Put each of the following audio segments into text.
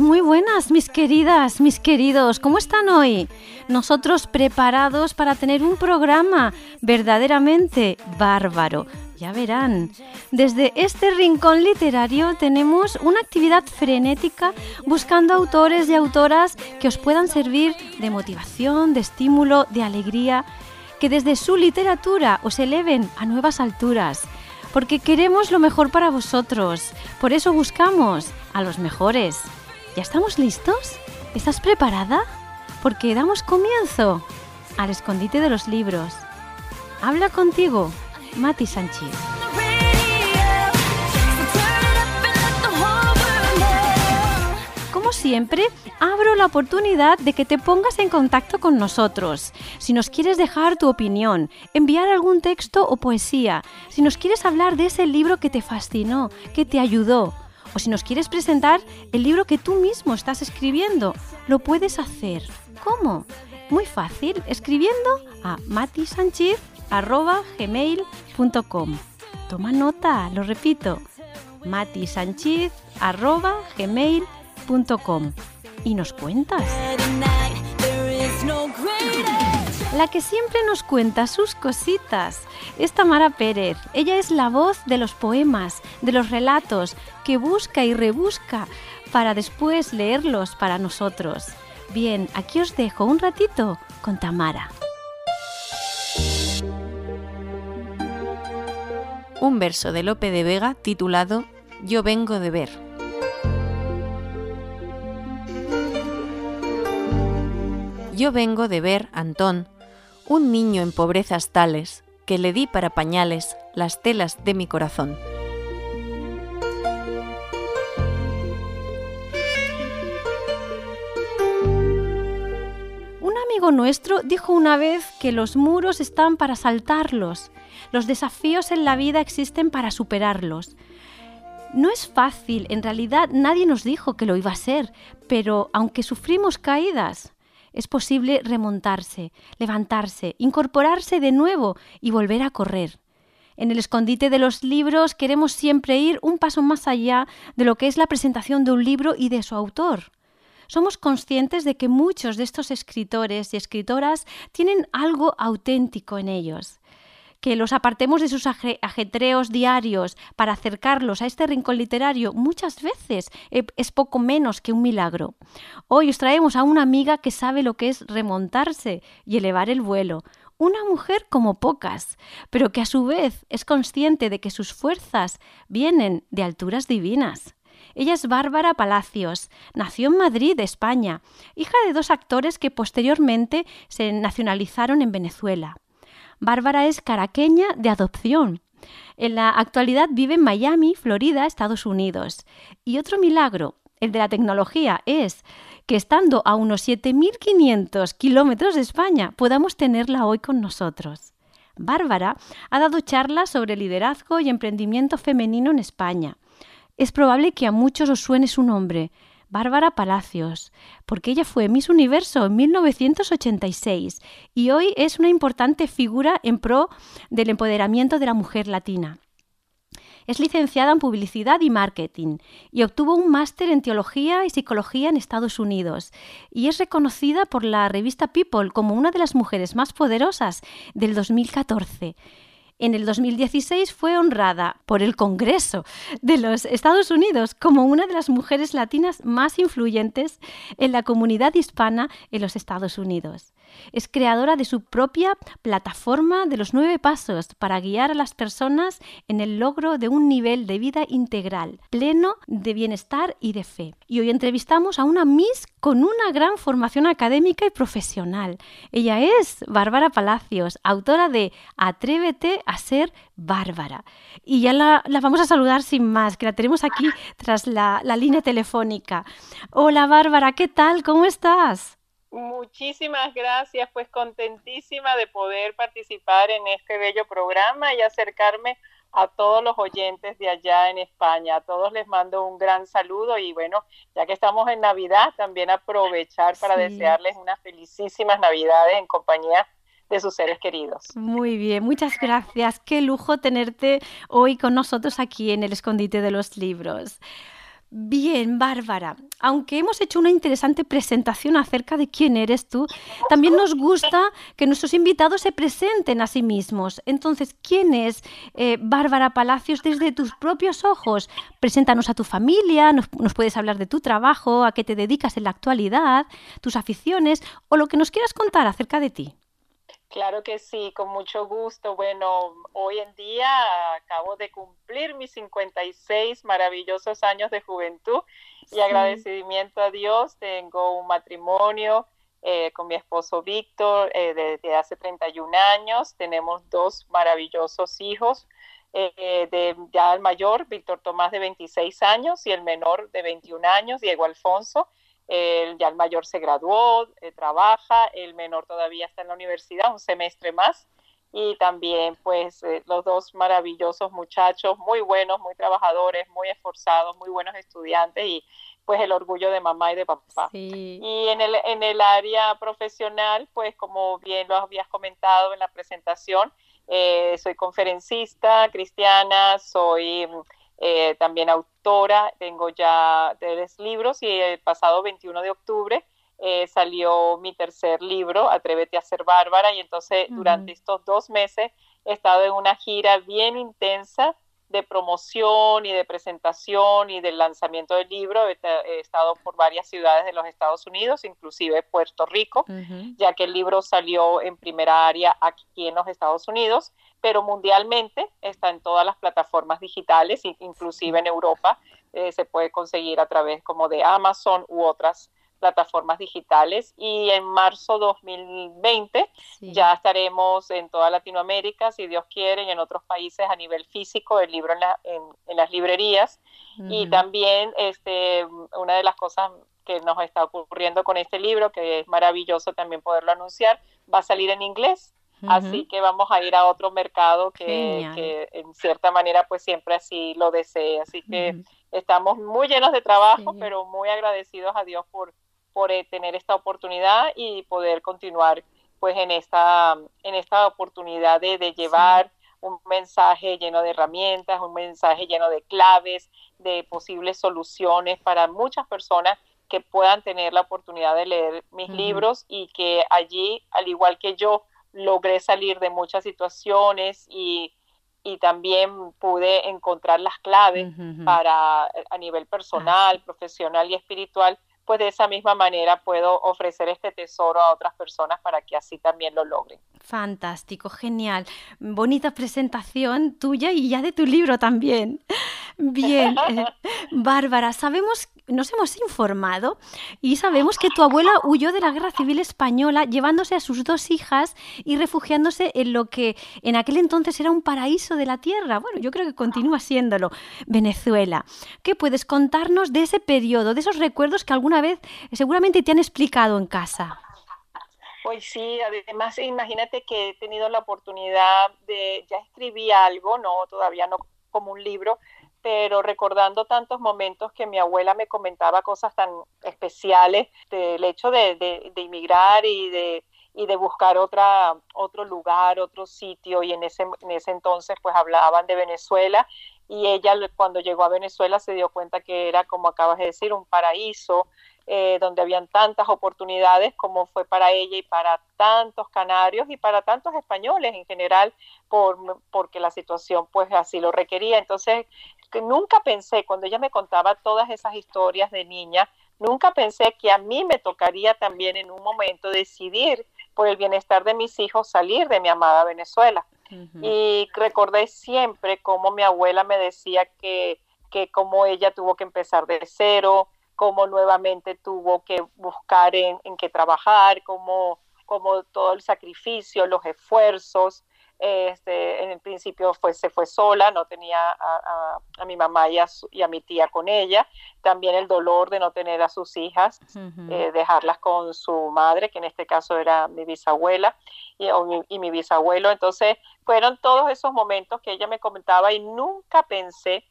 Muy buenas mis queridas, mis queridos, ¿cómo están hoy? Nosotros preparados para tener un programa verdaderamente bárbaro. Ya verán, desde este rincón literario tenemos una actividad frenética buscando autores y autoras que os puedan servir de motivación, de estímulo, de alegría, que desde su literatura os eleven a nuevas alturas porque queremos lo mejor para vosotros. Por eso buscamos a los mejores. ¿Ya estamos listos? ¿Estás preparada? Porque damos comienzo al escondite de los libros. Habla contigo, Mati Sánchez. siempre, abro la oportunidad de que te pongas en contacto con nosotros. Si nos quieres dejar tu opinión, enviar algún texto o poesía, si nos quieres hablar de ese libro que te fascinó, que te ayudó, o si nos quieres presentar el libro que tú mismo estás escribiendo, lo puedes hacer. ¿Cómo? Muy fácil, escribiendo a matisanchiz.gmail.com. Toma nota, lo repito, matisanchiz.gmail.com y nos cuentas. La que siempre nos cuenta sus cositas es Tamara Pérez. Ella es la voz de los poemas, de los relatos, que busca y rebusca para después leerlos para nosotros. Bien, aquí os dejo un ratito con Tamara. Un verso de Lope de Vega titulado Yo vengo de ver. Yo vengo de ver, Antón, un niño en pobrezas tales, que le di para pañales las telas de mi corazón. Un amigo nuestro dijo una vez que los muros están para saltarlos, los desafíos en la vida existen para superarlos. No es fácil, en realidad nadie nos dijo que lo iba a ser, pero aunque sufrimos caídas, es posible remontarse, levantarse, incorporarse de nuevo y volver a correr. En el escondite de los libros queremos siempre ir un paso más allá de lo que es la presentación de un libro y de su autor. Somos conscientes de que muchos de estos escritores y escritoras tienen algo auténtico en ellos que los apartemos de sus ajetreos diarios para acercarlos a este rincón literario muchas veces eh, es poco menos que un milagro. Hoy os traemos a una amiga que sabe lo que es remontarse y elevar el vuelo, una mujer como pocas, pero que a su vez es consciente de que sus fuerzas vienen de alturas divinas. Ella es Bárbara Palacios, nació en Madrid, España, hija de dos actores que posteriormente se nacionalizaron en Venezuela. Bárbara es caraqueña de adopción. En la actualidad vive en Miami, Florida, Estados Unidos. Y otro milagro, el de la tecnología, es que estando a unos 7.500 kilómetros de España podamos tenerla hoy con nosotros. Bárbara ha dado charlas sobre liderazgo y emprendimiento femenino en España. Es probable que a muchos os suene su nombre, Bárbara Palacios, porque ella fue Miss Universo en 1986 y hoy es una importante figura en pro del empoderamiento de la mujer latina. Es licenciada en Publicidad y Marketing y obtuvo un máster en Teología y Psicología en Estados Unidos y es reconocida por la revista People como una de las mujeres más poderosas del 2014 en el 2016 fue honrada por el Congreso de los Estados Unidos como una de las mujeres latinas más influyentes en la comunidad hispana en los Estados Unidos. Es creadora de su propia plataforma de los nueve pasos para guiar a las personas en el logro de un nivel de vida integral, pleno de bienestar y de fe. Y hoy entrevistamos a una Miss con una gran formación académica y profesional. Ella es Bárbara Palacios, autora de Atrévete a ser Bárbara. Y ya la, vamos a saludar sin más, que la tenemos aquí tras la, la línea telefónica. Hola Bárbara, ¿qué tal? ¿Cómo estás? Muchísimas gracias, pues contentísima de poder participar en este bello programa y acercarme a todos los oyentes de allá en España. A todos les mando un gran saludo y bueno, ya que estamos en Navidad, también aprovechar para desearles unas felicísimas Navidades en compañía de sus seres queridos. Muy bien, muchas gracias. Qué lujo tenerte hoy con nosotros aquí en el escondite de los libros. Bien, Bárbara, aunque hemos hecho una interesante presentación acerca de quién eres tú, también nos gusta que nuestros invitados se presenten a sí mismos. Entonces, ¿quién es eh, Bárbara Palacios desde tus propios ojos? Preséntanos a tu familia, nos, nos puedes hablar de tu trabajo, a qué te dedicas en la actualidad, tus aficiones o lo que nos quieras contar acerca de ti. Claro que sí, con mucho gusto. Bueno, hoy en día acabo de cumplir mis 56 maravillosos años de juventud y agradecimiento a Dios. Tengo un matrimonio eh, con mi esposo Víctor eh, desde hace 31 años. Tenemos dos maravillosos hijos. Eh, de, ya el mayor, Víctor Tomás, de 26 años, y el menor de 21 años, Diego Alfonso. El, ya el mayor se graduó, eh, trabaja, el menor todavía está en la universidad, un semestre más. Y también, pues, eh, los dos maravillosos muchachos, muy buenos, muy trabajadores, muy esforzados, muy buenos estudiantes y pues el orgullo de mamá y de papá. Y en el, en el área profesional, pues como bien lo habías comentado en la presentación, eh, soy conferencista cristiana, soy eh, también autora, tengo ya tres libros y el pasado 21 de octubre eh, salió mi tercer libro, Atrévete a ser bárbara, y entonces durante estos dos meses he estado en una gira bien intensa de promoción y de presentación y del lanzamiento del libro. He, estado por varias ciudades de los Estados Unidos, inclusive Puerto Rico, ya que el libro salió en primera área aquí en los Estados Unidos pero mundialmente está en todas las plataformas digitales, inclusive en Europa eh, se puede conseguir a través como de Amazon u otras plataformas digitales. Y en marzo 2020 ya estaremos en toda Latinoamérica, si Dios quiere, y en otros países a nivel físico, el libro en, las librerías. Y también este, una de las cosas que nos está ocurriendo con este libro, que es maravilloso también poderlo anunciar, va a salir en inglés Así que vamos a ir a otro mercado que, en cierta manera pues siempre así lo desee. Así que estamos muy llenos de trabajo, pero muy agradecidos a Dios por, por eh, tener esta oportunidad y poder continuar pues en esta, en esta oportunidad de, llevar un mensaje lleno de herramientas, un mensaje lleno de claves, de posibles soluciones para muchas personas que puedan tener la oportunidad de leer mis libros y que allí, al igual que yo, logré salir de muchas situaciones y, también pude encontrar las claves para a nivel personal, profesional y espiritual pues de esa misma manera puedo ofrecer este tesoro a otras personas para que así también lo logren. Fantástico, genial. Bonita presentación tuya y ya de tu libro también. Bien, eh, Bárbara, sabemos, nos hemos informado y sabemos que tu abuela huyó de la Guerra Civil Española llevándose a sus dos hijas y refugiándose en lo que en aquel entonces era un paraíso de la tierra. Bueno, yo creo que continúa siéndolo, Venezuela. ¿Qué puedes contarnos de ese periodo, de esos recuerdos que alguna vez seguramente te han explicado en casa? Pues sí, además imagínate que he tenido la oportunidad de, ya escribí algo, no, todavía no como un libro, pero recordando tantos momentos que mi abuela me comentaba cosas tan especiales del hecho de, de, inmigrar y de, y de buscar otra, otro lugar, otro sitio, y en ese, en ese entonces pues hablaban de Venezuela, y ella cuando llegó a Venezuela se dio cuenta que era, como acabas de decir, un paraíso, eh, donde habían tantas oportunidades como fue para ella y para tantos canarios y para tantos españoles en general, por, porque la situación pues así lo requería. Entonces que nunca pensé, cuando ella me contaba todas esas historias de niña, nunca pensé que a mí me tocaría también en un momento decidir por el bienestar de mis hijos salir de mi amada Venezuela. Y recordé siempre cómo mi abuela me decía que, que como ella tuvo que empezar de cero, cómo nuevamente tuvo que buscar en, qué trabajar, cómo, cómo todo el sacrificio, los esfuerzos, este, en el principio fue, se fue sola, no tenía a, mi mamá y a, mi tía con ella. También el dolor de no tener a sus hijas, eh, dejarlas con su madre, que en este caso era mi bisabuela y, y, mi bisabuelo. Entonces fueron todos esos momentos que ella me comentaba y nunca pensé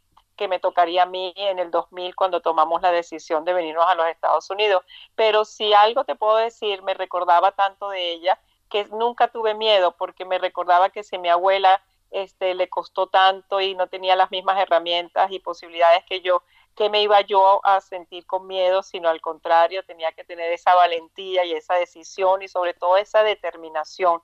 que me tocaría a mí en el 2000 cuando tomamos la decisión de venirnos a los Estados Unidos. Pero si algo te puedo decir, me recordaba tanto de ella que nunca tuve miedo porque me recordaba que si mi abuela este, le costó tanto y no tenía las mismas herramientas y posibilidades que yo, que me iba yo a sentir con miedo, sino al contrario, tenía que tener esa valentía y esa decisión y sobre todo esa determinación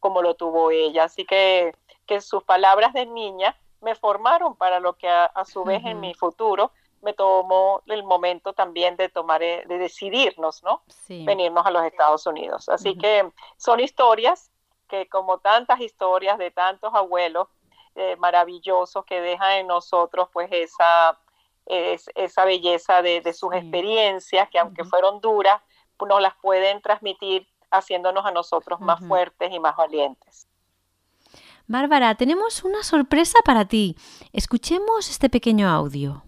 como lo tuvo ella. Así que, que sus palabras de niña me formaron para lo que a, su vez en mi futuro me tomó el momento también de tomar, eh, de decidirnos, ¿no? Venirnos a los Estados Unidos. Así que son historias que como tantas historias de tantos abuelos eh, maravillosos que dejan en nosotros pues esa, esa belleza de, sus experiencias que aunque fueron duras, nos las pueden transmitir haciéndonos a nosotros más fuertes y más valientes. Bárbara, tenemos una sorpresa para ti. Escuchemos este pequeño audio.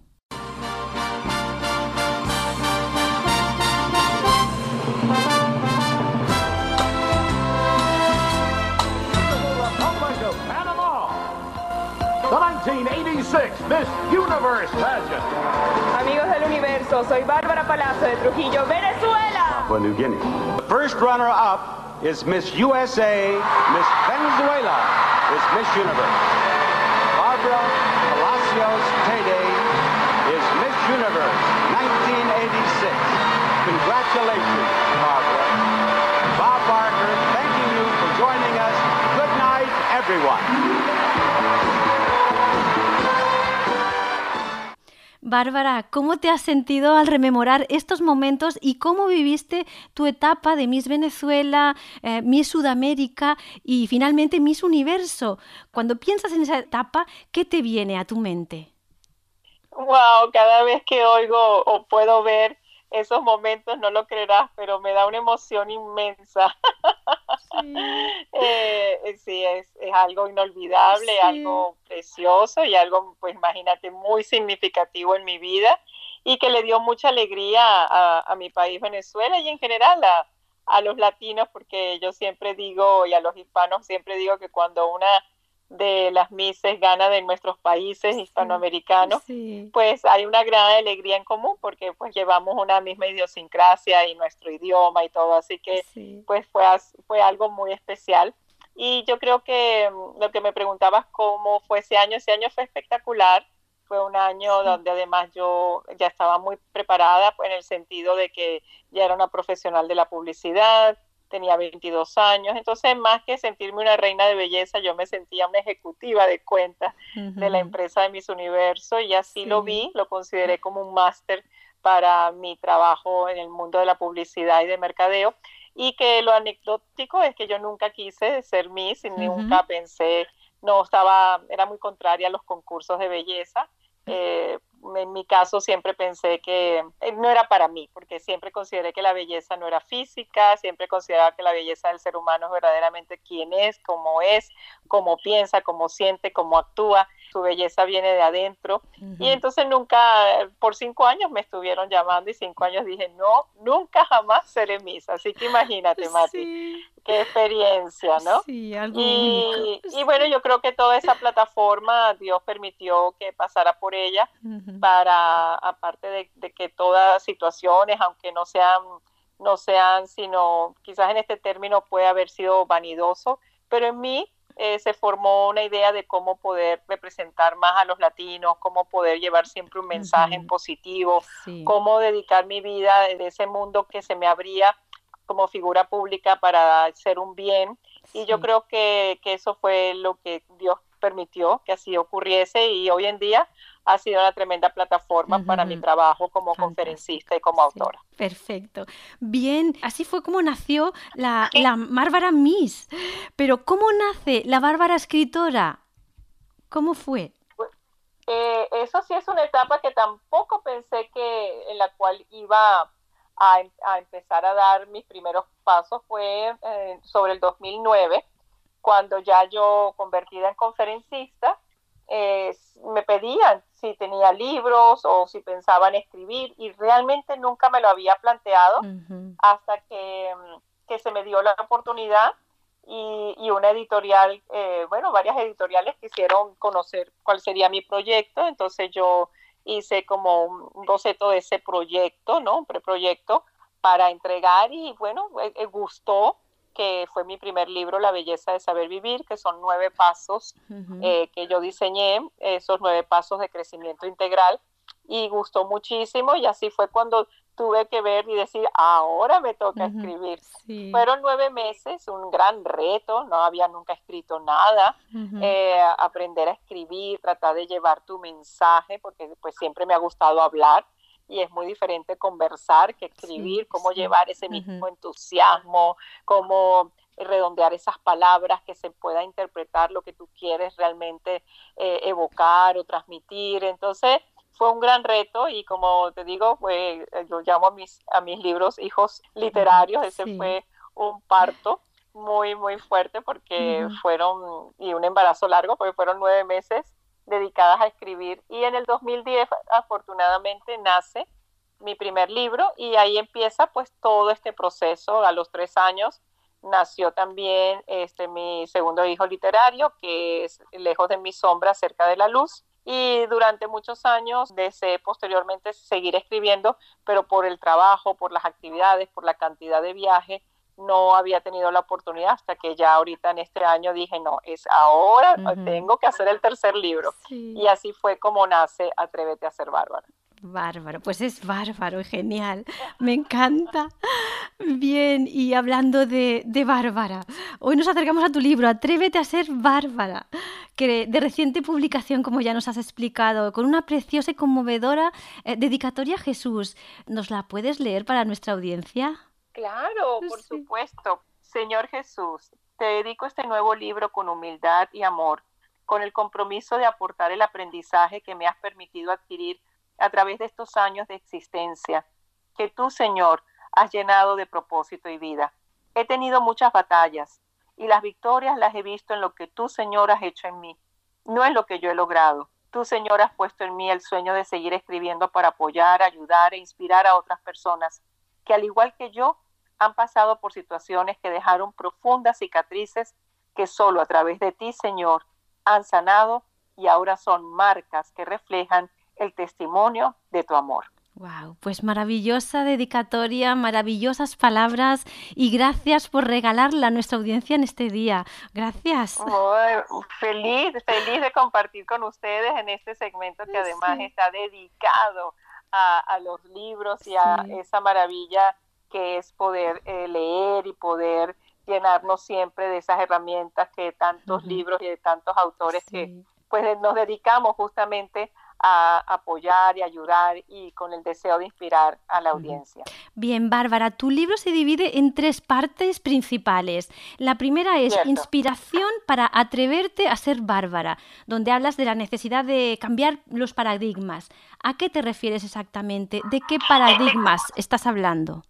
the 1986 Miss Universe pageant. Amigos del universo, soy Bárbara Palazzo de Trujillo, Venezuela. Papua New Guinea. The first runner-up is Miss USA, Miss Venezuela is Miss Universe. Barbara Palacios Tede is Miss Universe 1986. Congratulations, Barbara. Bob Barker, thanking you for joining us. Good night, everyone. Bárbara, ¿cómo te has sentido al rememorar estos momentos y cómo viviste tu etapa de Miss Venezuela, eh, Miss Sudamérica y finalmente Miss Universo? Cuando piensas en esa etapa, ¿qué te viene a tu mente? Wow, cada vez que oigo o puedo ver esos momentos, no lo creerás, pero me da una emoción inmensa. Sí, eh, es, algo inolvidable, algo precioso y algo, pues imagínate, muy significativo en mi vida y que le dio mucha alegría a, mi país Venezuela y en general a, a los latinos, porque yo siempre digo, y a los hispanos siempre digo que cuando una de las Mises gana de nuestros países hispanoamericanos, pues hay una gran alegría en común porque pues llevamos una misma idiosincrasia y nuestro idioma y todo, así que pues fue, fue algo muy especial. Y yo creo que mm, lo que me preguntabas cómo fue ese año, ese año fue espectacular, fue un año donde además yo ya estaba muy preparada en el sentido de que ya era una profesional de la publicidad, tenía 22 años, entonces más que sentirme una reina de belleza, yo me sentía una ejecutiva de cuentas de la empresa de Miss Universo y así lo vi, lo consideré como un máster para mi trabajo en el mundo de la publicidad y de mercadeo. Y que lo anecdótico es que yo nunca quise ser Miss y nunca pensé, no estaba, era muy contraria a los concursos de belleza. Eh, en mi caso siempre pensé que eh, no era para mí, porque siempre consideré que la belleza no era física, siempre consideraba que la belleza del ser humano es verdaderamente quién es, cómo es, cómo piensa, cómo siente, cómo actúa su belleza viene de adentro. Y entonces nunca, por cinco años me estuvieron llamando y cinco años dije, no, nunca jamás seré Miss. Así que imagínate, Mati, qué experiencia, ¿no? Sí, algo y, y, bueno, yo creo que toda esa plataforma Dios permitió que pasara por ella para, aparte de, de que todas situaciones, aunque no sean no sean, sino quizás en este término puede haber sido vanidoso, pero en mí eh, se formó una idea de cómo poder representar más a los latinos, cómo poder llevar siempre un mensaje positivo, cómo dedicar mi vida en ese mundo que se me abría como figura pública para hacer un bien. Y yo creo que, que eso fue lo que Dios permitió que así ocurriese y hoy en día ha sido una tremenda plataforma para mi trabajo como conferencista y como autora. Perfecto. Bien, así fue como nació la, la Bárbara Miss. Pero ¿cómo nace la Bárbara escritora? ¿Cómo fue? Eh, eso sí es una etapa que tampoco pensé que en la cual iba a, a empezar a dar mis primeros pasos. Fue eh, sobre el 2009, cuando ya yo convertida en conferencista, eh, me pedían si tenía libros o si pensaba en escribir y realmente nunca me lo había planteado hasta que, que, se me dio la oportunidad y, y una editorial, eh, bueno, varias editoriales quisieron conocer cuál sería mi proyecto, entonces yo hice como un boceto de ese proyecto, ¿no? Un preproyecto para entregar y bueno, eh, gustó que fue mi primer libro, La belleza de saber vivir, que son nueve pasos eh, que yo diseñé, esos nueve pasos de crecimiento integral, y gustó muchísimo, y así fue cuando tuve que ver y decir, ahora me toca escribir. Fueron nueve meses, un gran reto, no había nunca escrito nada, eh, aprender a escribir, tratar de llevar tu mensaje, porque pues siempre me ha gustado hablar, y es muy diferente conversar que escribir, cómo llevar ese mismo entusiasmo, cómo redondear esas palabras, que se pueda interpretar lo que tú quieres realmente eh, evocar o transmitir. Entonces, fue un gran reto y como te digo, eh, yo llamo a mis, a mis libros hijos literarios, ese fue un parto muy, muy fuerte porque fueron, y un embarazo largo, porque fueron nueve meses dedicadas a escribir. Y en el 2010, afortunadamente, nace mi primer libro y ahí empieza pues todo este proceso. A los tres años nació también este, mi segundo hijo literario, que es Lejos de mi sombra, cerca de la luz. Y durante muchos años deseé posteriormente seguir escribiendo, pero por el trabajo, por las actividades, por la cantidad de viajes, no había tenido la oportunidad hasta que ya ahorita en este año dije, no, es ahora, tengo que hacer el tercer libro. Y así fue como nace Atrévete a ser bárbara. Bárbaro, pues es bárbaro, genial, me encanta. Bien, y hablando de, de, Bárbara, hoy nos acercamos a tu libro, Atrévete a ser Bárbara, que de reciente publicación, como ya nos has explicado, con una preciosa y conmovedora eh, dedicatoria a Jesús. ¿Nos la puedes leer para nuestra audiencia? Claro, por supuesto. Señor Jesús, te dedico este nuevo libro con humildad y amor, con el compromiso de aportar el aprendizaje que me has permitido adquirir a través de estos años de existencia, que tú, Señor, has llenado de propósito y vida. He tenido muchas batallas y las victorias las he visto en lo que tú, Señor, has hecho en mí, no en lo que yo he logrado. Tú, Señor, has puesto en mí el sueño de seguir escribiendo para apoyar, ayudar e inspirar a otras personas que al igual que yo han pasado por situaciones que dejaron profundas cicatrices que solo a través de ti, Señor, han sanado y ahora son marcas que reflejan el testimonio de tu amor. Wow, pues maravillosa dedicatoria, maravillosas palabras y gracias por regalarla a nuestra audiencia en este día. Gracias. feliz, feliz de compartir con ustedes en este segmento que además está dedicado a, los libros y a esa maravilla que es poder eh, leer y poder llenarnos siempre de esas herramientas que tantos libros y de tantos autores que pues nos dedicamos justamente a apoyar y ayudar y con el deseo de inspirar a la audiencia. Bien, Bárbara, tu libro se divide en tres partes principales. La primera es Inspiración para atreverte a ser Bárbara, donde hablas de la necesidad de cambiar los paradigmas. ¿A qué te refieres exactamente? ¿De qué paradigmas estás hablando?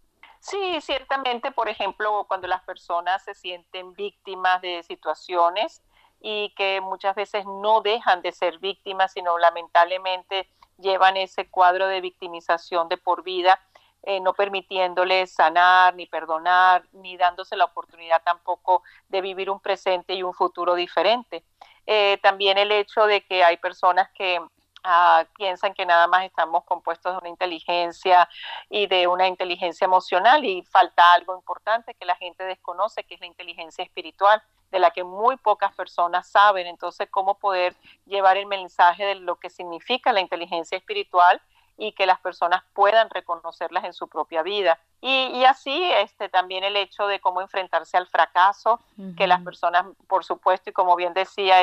Sí, ciertamente, por ejemplo, cuando las personas se sienten víctimas de situaciones, y que muchas veces no dejan de ser víctimas, sino lamentablemente llevan ese cuadro de victimización de por vida, eh, no permitiéndoles sanar, ni perdonar, ni dándose la oportunidad tampoco de vivir un presente y un futuro diferente. Eh, también el hecho de que hay personas que ah, piensan que nada más estamos compuestos de una inteligencia y de una inteligencia emocional y falta algo importante que la gente desconoce, que es la inteligencia espiritual de la que muy pocas personas saben. Entonces, cómo poder llevar el mensaje de lo que significa la inteligencia espiritual y que las personas puedan reconocerlas en su propia vida. Y, así este, también el hecho de cómo enfrentarse al fracaso, que las personas, por supuesto, y como bien decía,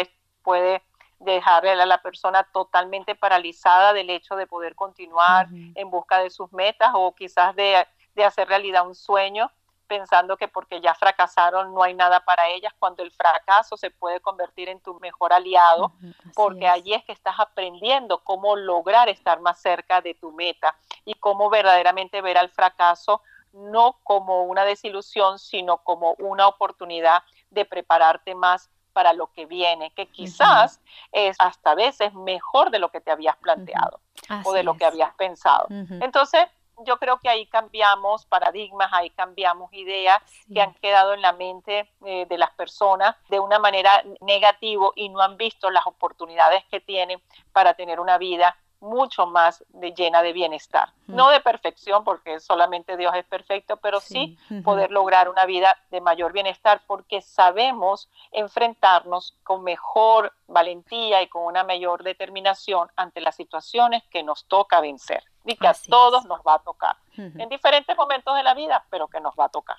puede dejarle a la persona totalmente paralizada del hecho de poder continuar en busca de sus metas o quizás de, de hacer realidad un sueño pensando que porque ya fracasaron no hay nada para ellas, cuando el fracaso se puede convertir en tu mejor aliado, porque allí es que estás aprendiendo cómo lograr estar más cerca de tu meta y cómo verdaderamente ver al fracaso no como una desilusión, sino como una oportunidad de prepararte más para lo que viene, que quizás es hasta veces mejor de lo que te habías planteado o de lo que habías pensado. Entonces, yo creo que ahí cambiamos paradigmas, ahí cambiamos ideas que han quedado en la mente eh, de las personas de una manera negativa y no han visto las oportunidades que tienen para tener una vida mucho más de, llena de bienestar. No de perfección, porque solamente Dios es perfecto, pero sí, poder lograr una vida de mayor bienestar, porque sabemos enfrentarnos con mejor valentía y con una mayor determinación ante las situaciones que nos toca vencer y que a todos nos va a tocar, en diferentes momentos de la vida, pero que nos va a tocar.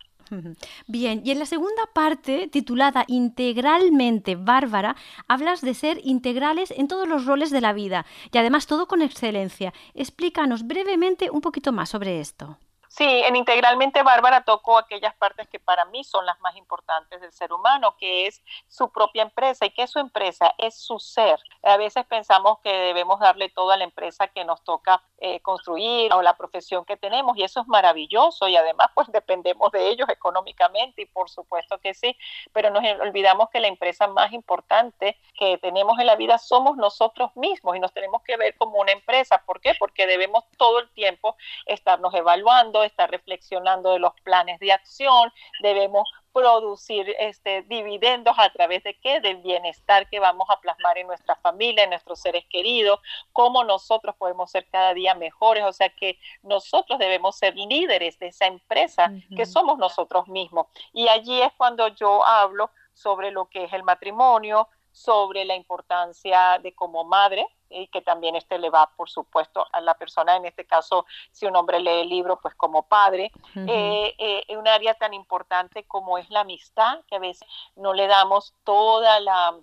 Bien, y en la segunda parte, titulada Integralmente Bárbara, hablas de ser integrales en todos los roles de la vida y además todo con excelencia. Explícanos brevemente un poquito más sobre esto. Sí, en Integralmente Bárbara toco aquellas partes que para mí son las más importantes del ser humano, que es su propia empresa y que su empresa es su ser. A veces pensamos que debemos darle todo a la empresa que nos toca eh, construir o la profesión que tenemos y eso es maravilloso y además pues dependemos de ellos económicamente y por supuesto que sí, pero nos olvidamos que la empresa más importante que tenemos en la vida somos nosotros mismos y nos tenemos que ver como una empresa. ¿Por qué? Porque debemos todo el tiempo estarnos evaluando estar reflexionando de los planes de acción, debemos producir este, dividendos a través de qué? Del bienestar que vamos a plasmar en nuestra familia, en nuestros seres queridos, cómo nosotros podemos ser cada día mejores, o sea que nosotros debemos ser líderes de esa empresa que somos nosotros mismos. Y allí es cuando yo hablo sobre lo que es el matrimonio, sobre la importancia de como madre, y que también este le va, por supuesto, a la persona, en este caso, si un hombre lee el libro, pues como padre, eh, eh, un área tan importante como es la amistad, que a veces no le damos toda la,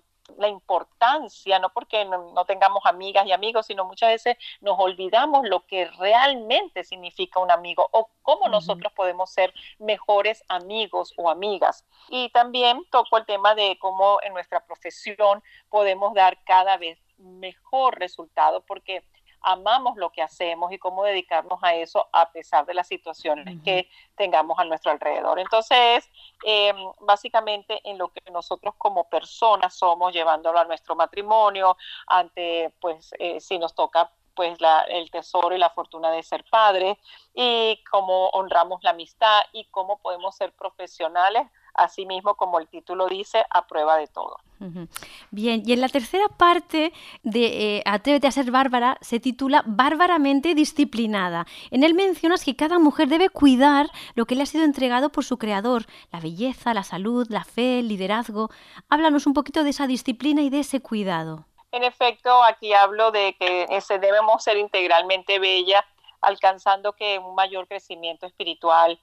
importancia, no porque no, tengamos amigas y amigos, sino muchas veces nos olvidamos lo que realmente significa un amigo o cómo nosotros podemos ser mejores amigos o amigas. Y también toco el tema de cómo en nuestra profesión podemos dar cada vez mejor resultado porque amamos lo que hacemos y cómo dedicarnos a eso a pesar de las situaciones que tengamos a nuestro alrededor. Entonces, eh, básicamente en lo que nosotros como personas somos, llevándolo a nuestro matrimonio, ante, pues, eh, si nos toca pues la, el tesoro y la fortuna de ser padres y cómo honramos la amistad y cómo podemos ser profesionales asimismo, como el título dice, a prueba de todo. Bien, y en la tercera parte de eh, Atrévete a ser bárbara se titula Bárbaramente disciplinada. En él mencionas que cada mujer debe cuidar lo que le ha sido entregado por su creador, la belleza, la salud, la fe, el liderazgo. Háblanos un poquito de esa disciplina y de ese cuidado. En efecto, aquí hablo de que ese debemos ser integralmente bella, alcanzando que un mayor crecimiento espiritual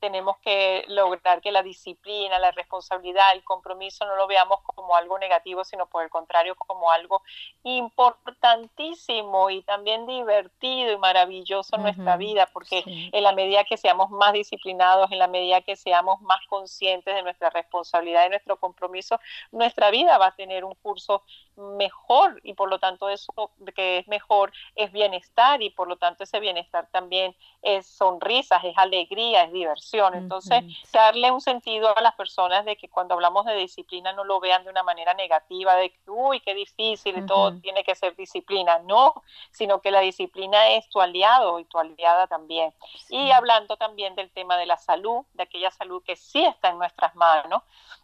tenemos que lograr que la disciplina, la responsabilidad, el compromiso no lo veamos como algo negativo, sino por el contrario como algo importantísimo y también divertido y maravilloso en nuestra vida, porque en la medida que seamos más disciplinados, en la medida que seamos más conscientes de nuestra responsabilidad y nuestro compromiso, nuestra vida va a tener un curso mejor y por lo tanto eso que es mejor es bienestar y por lo tanto ese bienestar también es sonrisas, es alegría, es diversión entonces, darle un sentido a las personas de que cuando hablamos de disciplina no lo vean de una manera negativa, de que, uy, qué difícil, todo tiene que ser disciplina. No, sino que la disciplina es tu aliado y tu aliada también. Y hablando también del tema de la salud, de aquella salud que sí está en nuestras manos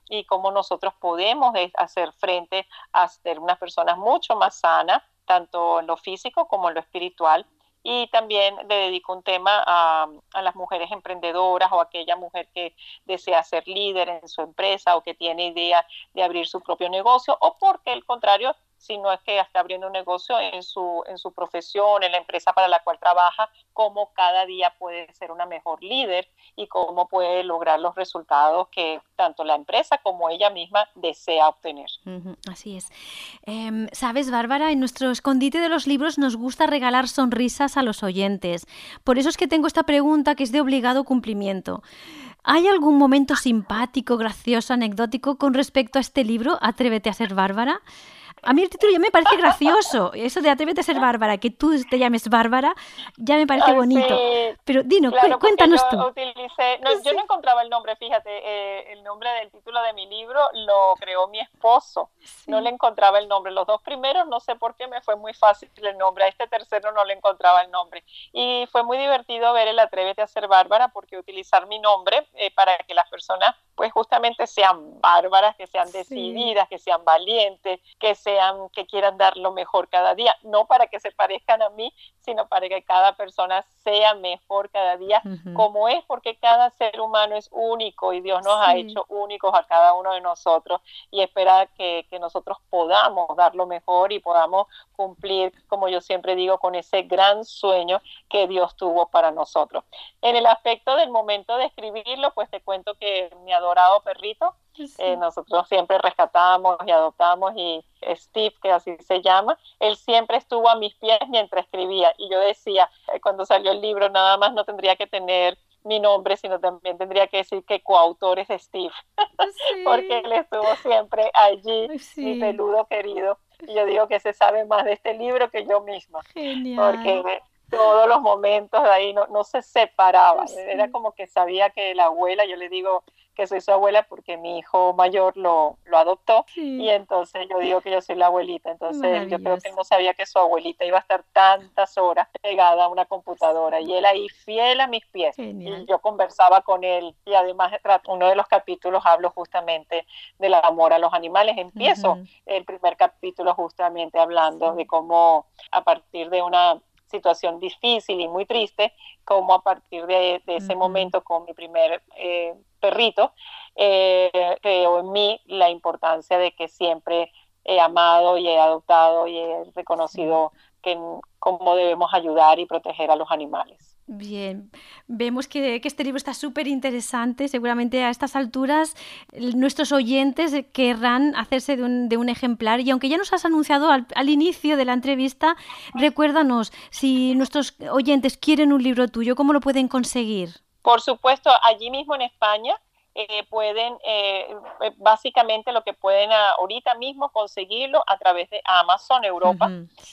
y cómo nosotros podemos hacer frente a ser unas personas mucho más sanas, tanto en lo físico como en lo espiritual, y también le dedico un tema a, las mujeres emprendedoras o aquella mujer que desea ser líder en su empresa o que tiene idea de abrir su propio negocio o porque al contrario sino es que está abriendo un negocio en su, en su profesión, en la empresa para la cual trabaja, cómo cada día puede ser una mejor líder y cómo puede lograr los resultados que tanto la empresa como ella misma desea obtener. así es. Em, Sabes, Bárbara, en nuestro escondite de los libros nos gusta regalar sonrisas a los oyentes. Por eso es que tengo esta pregunta que es de obligado cumplimiento. ¿Hay algún momento simpático, gracioso, anecdótico con respecto a este libro, Atrévete a ser Bárbara? A mí el título ya me parece gracioso. Eso de Atrévete a ser Bárbara, que tú te llames Bárbara, ya me parece bonito. Pero Dino, cuéntanos tú. Yo no encontraba el nombre, fíjate, eh, el nombre del título de mi libro lo creó mi esposo. No le encontraba el nombre. Los dos primeros, no sé por qué, me fue muy fácil el nombre. A este tercero no le encontraba el nombre. Y fue muy divertido ver el Atrévete a ser Bárbara, porque utilizar mi nombre eh, para que las personas, pues justamente sean bárbaras, que sean decididas, que sean valientes, que sean, que quieran dar lo mejor cada día, no para que se parezcan a mí, sino para que cada persona sea mejor cada día, como es, porque cada ser humano es único y Dios nos ha hecho únicos a cada uno de nosotros y espera que, que nosotros podamos dar lo mejor y podamos cumplir, como yo siempre digo, con ese gran sueño que Dios tuvo para nosotros. En el aspecto del momento de escribirlo, pues te cuento que mi adorado perrito, eh, nosotros siempre rescatamos y adoptamos y Steve, que así se llama, él siempre estuvo a mis pies mientras escribía y yo decía, eh, cuando salió el libro nada más no tendría que tener mi nombre, sino también tendría que decir que coautor es Steve, porque él estuvo siempre allí, mi peludo querido. Y yo digo que se sabe más de este libro que yo misma, porque todos los momentos de ahí no, no se separaba, era como que sabía que la abuela, yo le digo, que soy su abuela porque mi hijo mayor lo, lo adoptó y entonces yo digo que yo soy la abuelita. Entonces yo creo que él no sabía que su abuelita iba a estar tantas horas pegada a una computadora y él ahí fiel a mis pies. Y yo conversaba con él y además uno de los capítulos hablo justamente del amor a los animales. Empiezo el primer capítulo justamente hablando de cómo a partir de una situación difícil y muy triste, como a partir de, ese momento con mi primer eh, perrito, eh, creo en mí la importancia de que siempre he amado y he adoptado y he reconocido que cómo debemos ayudar y proteger a los animales. Bien, vemos que, este libro está súper interesante. Seguramente a estas alturas nuestros oyentes querrán hacerse de un, ejemplar. Y aunque ya nos has anunciado al, al, inicio de la entrevista, recuérdanos, si nuestros oyentes quieren un libro tuyo, ¿cómo lo pueden conseguir? Por supuesto, allí mismo en España eh, pueden, eh, eh, básicamente lo que pueden ahorita mismo conseguirlo a través de Amazon Europa.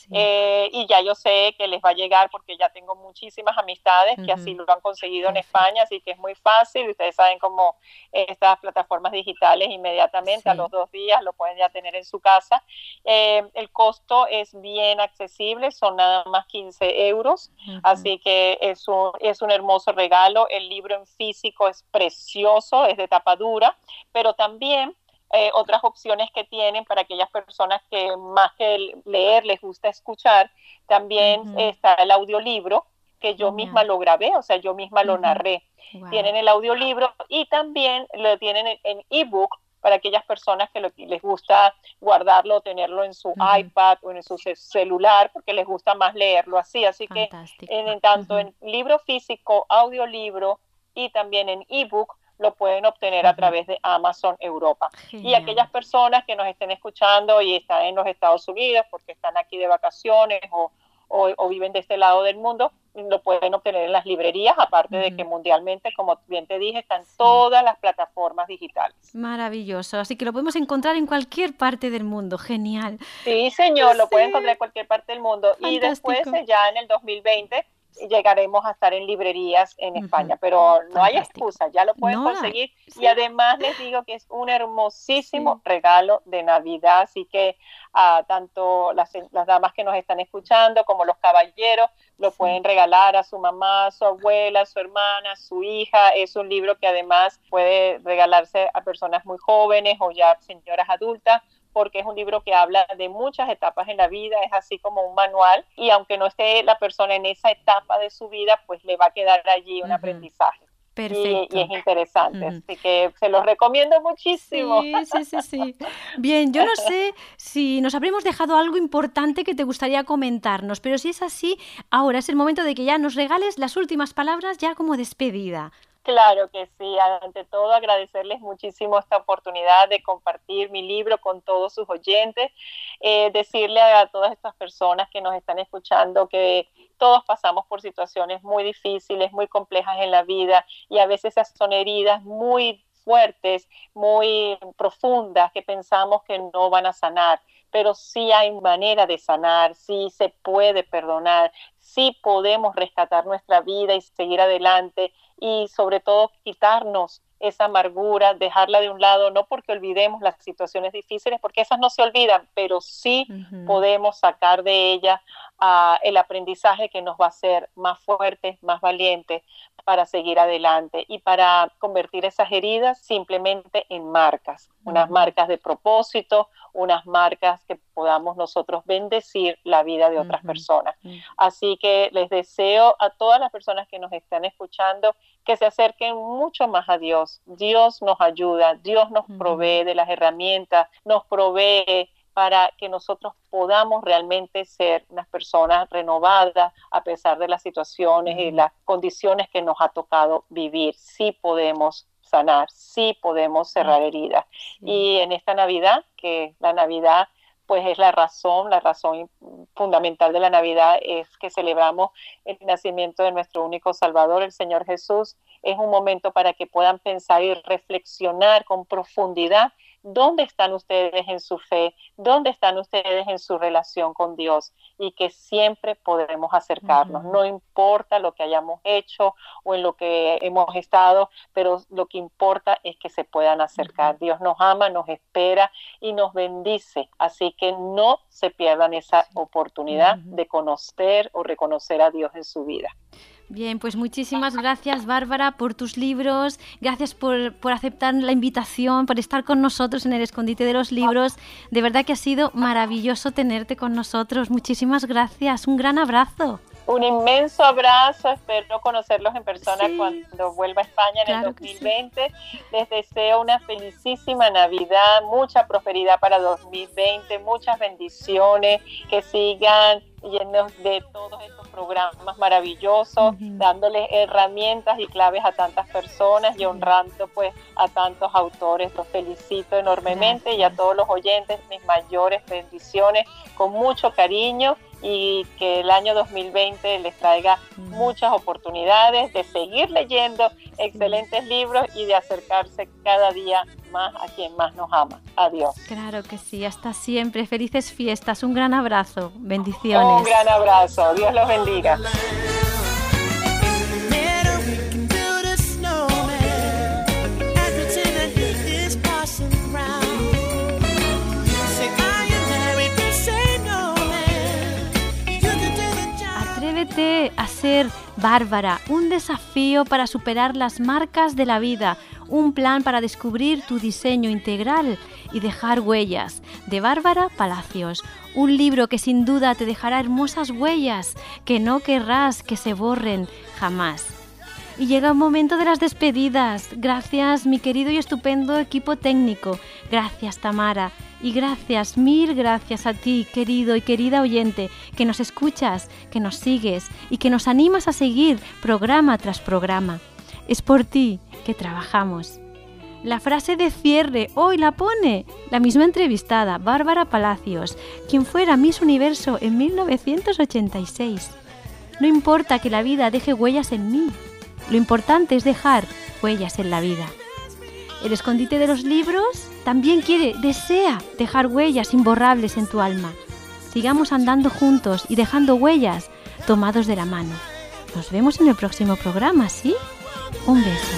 y ya yo sé que les va a llegar porque ya tengo muchísimas amistades que así lo han conseguido en España, así que es muy fácil. Ustedes saben cómo estas plataformas digitales inmediatamente a los dos días lo pueden ya tener en su casa. el costo es bien accesible, son nada más 15 euros, así que es un, es un hermoso regalo. El libro en físico es precioso de tapa dura, pero también eh, otras opciones que tienen para aquellas personas que más que leer les gusta escuchar, también está el audiolibro, que yo misma lo grabé, o sea, yo misma lo narré. Tienen el audiolibro y también lo tienen en ebook para aquellas personas que les gusta guardarlo, tenerlo en su iPad o en su celular, porque les gusta más leerlo así. Así que en, tanto en libro físico, audiolibro y también en ebook, lo pueden obtener a través de Amazon Europa. Y aquellas personas que nos estén escuchando y están en los Estados Unidos porque están aquí de vacaciones o, o, viven de este lado del mundo, lo pueden obtener en las librerías, aparte de que mundialmente, como bien te dije, están todas las plataformas digitales. Maravilloso, así que lo podemos encontrar en cualquier parte del mundo, genial. Sí, señor, lo pueden encontrar en cualquier parte del mundo. Y después, ya en el 2020, llegaremos a estar en librerías en España, pero no hay excusa, ya lo pueden conseguir. Y además les digo que es un hermosísimo regalo de Navidad, así que a tanto las, las, damas que nos están escuchando como los caballeros lo pueden regalar a su mamá, a su abuela, a su hermana, a su hija, es un libro que además puede regalarse a personas muy jóvenes o ya señoras adultas porque es un libro que habla de muchas etapas en la vida, es así como un manual y aunque no esté la persona en esa etapa de su vida, pues le va a quedar allí un aprendizaje. y, es interesante. Así que se los recomiendo muchísimo. Sí, sí, sí, sí. Bien, yo no sé si nos habremos dejado algo importante que te gustaría comentarnos, pero si es así, ahora es el momento de que ya nos regales las últimas palabras ya como despedida. Claro que sí, ante todo agradecerles muchísimo esta oportunidad de compartir mi libro con todos sus oyentes, eh, decirle a todas estas personas que nos están escuchando que todos pasamos por situaciones muy difíciles, muy complejas en la vida y a veces son heridas muy fuertes, muy profundas que pensamos que no van a sanar, pero sí hay manera de sanar, sí se puede perdonar, sí podemos rescatar nuestra vida y seguir adelante y sobre todo quitarnos esa amargura, dejarla de un lado, no porque olvidemos las situaciones difíciles, porque esas no se olvidan, pero sí podemos sacar de ellas ah, el aprendizaje que nos va a hacer más fuertes, más valientes para seguir adelante y para convertir esas heridas simplemente en marcas, unas marcas de propósito, unas marcas que podamos nosotros bendecir la vida de otras personas. Así que les deseo a todas las personas que nos están escuchando que se acerquen mucho más a Dios. Dios nos ayuda, Dios nos provee de las herramientas, nos provee para que nosotros podamos realmente ser unas personas renovadas a pesar de las situaciones y las condiciones que nos ha tocado vivir. Sí podemos sanar, sí podemos cerrar heridas. Y en esta Navidad, que la Navidad pues es la razón, la razón fundamental de la Navidad es que celebramos el nacimiento de nuestro único Salvador, el Señor Jesús. Es un momento para que puedan pensar y reflexionar con profundidad dónde están ustedes en su fe, dónde están ustedes en su relación con Dios y que siempre podremos acercarnos. No importa lo que hayamos hecho o en lo que hemos estado, pero lo que importa es que se puedan acercar. Dios nos ama, nos espera y nos bendice. Así que no se pierdan esa oportunidad de conocer o reconocer a Dios en su vida. Bien, pues muchísimas gracias Bárbara por tus libros, gracias por, por, aceptar la invitación, por estar con nosotros en el escondite de los libros. De verdad que ha sido maravilloso tenerte con nosotros. Muchísimas gracias, un gran abrazo. Un inmenso abrazo, espero conocerlos en persona cuando vuelva a España en el 2020. Les deseo una felicísima Navidad, mucha prosperidad para 2020, muchas bendiciones, que sigan llenos de todos estos programas maravillosos, dándoles herramientas y claves a tantas personas y honrando pues a tantos autores. Los felicito enormemente y a todos los oyentes mis mayores bendiciones. Con mucho cariño y que el año 2020 les traiga muchas oportunidades de seguir leyendo excelentes libros y de acercarse cada día más a quien más nos ama. Adiós. Claro que sí, hasta siempre. Felices fiestas, un gran abrazo, bendiciones. Un gran abrazo, Dios los bendiga. A ser Bárbara, un desafío para superar las marcas de la vida, un plan para descubrir tu diseño integral y dejar huellas, de Bárbara Palacios, un libro que sin duda te dejará hermosas huellas que no querrás que se borren jamás. Y llega el momento de las despedidas. Gracias mi querido y estupendo equipo técnico. Gracias Tamara. Y gracias, mil gracias a ti, querido y querida oyente, que nos escuchas, que nos sigues y que nos animas a seguir programa tras programa. Es por ti que trabajamos. La frase de cierre hoy la pone la misma entrevistada, Bárbara Palacios, quien fuera Miss Universo en 1986. No importa que la vida deje huellas en mí, lo importante es dejar huellas en la vida. El escondite de los libros también quiere, desea dejar huellas imborrables en tu alma. Sigamos andando juntos y dejando huellas tomados de la mano. Nos vemos en el próximo programa, ¿sí? Un beso.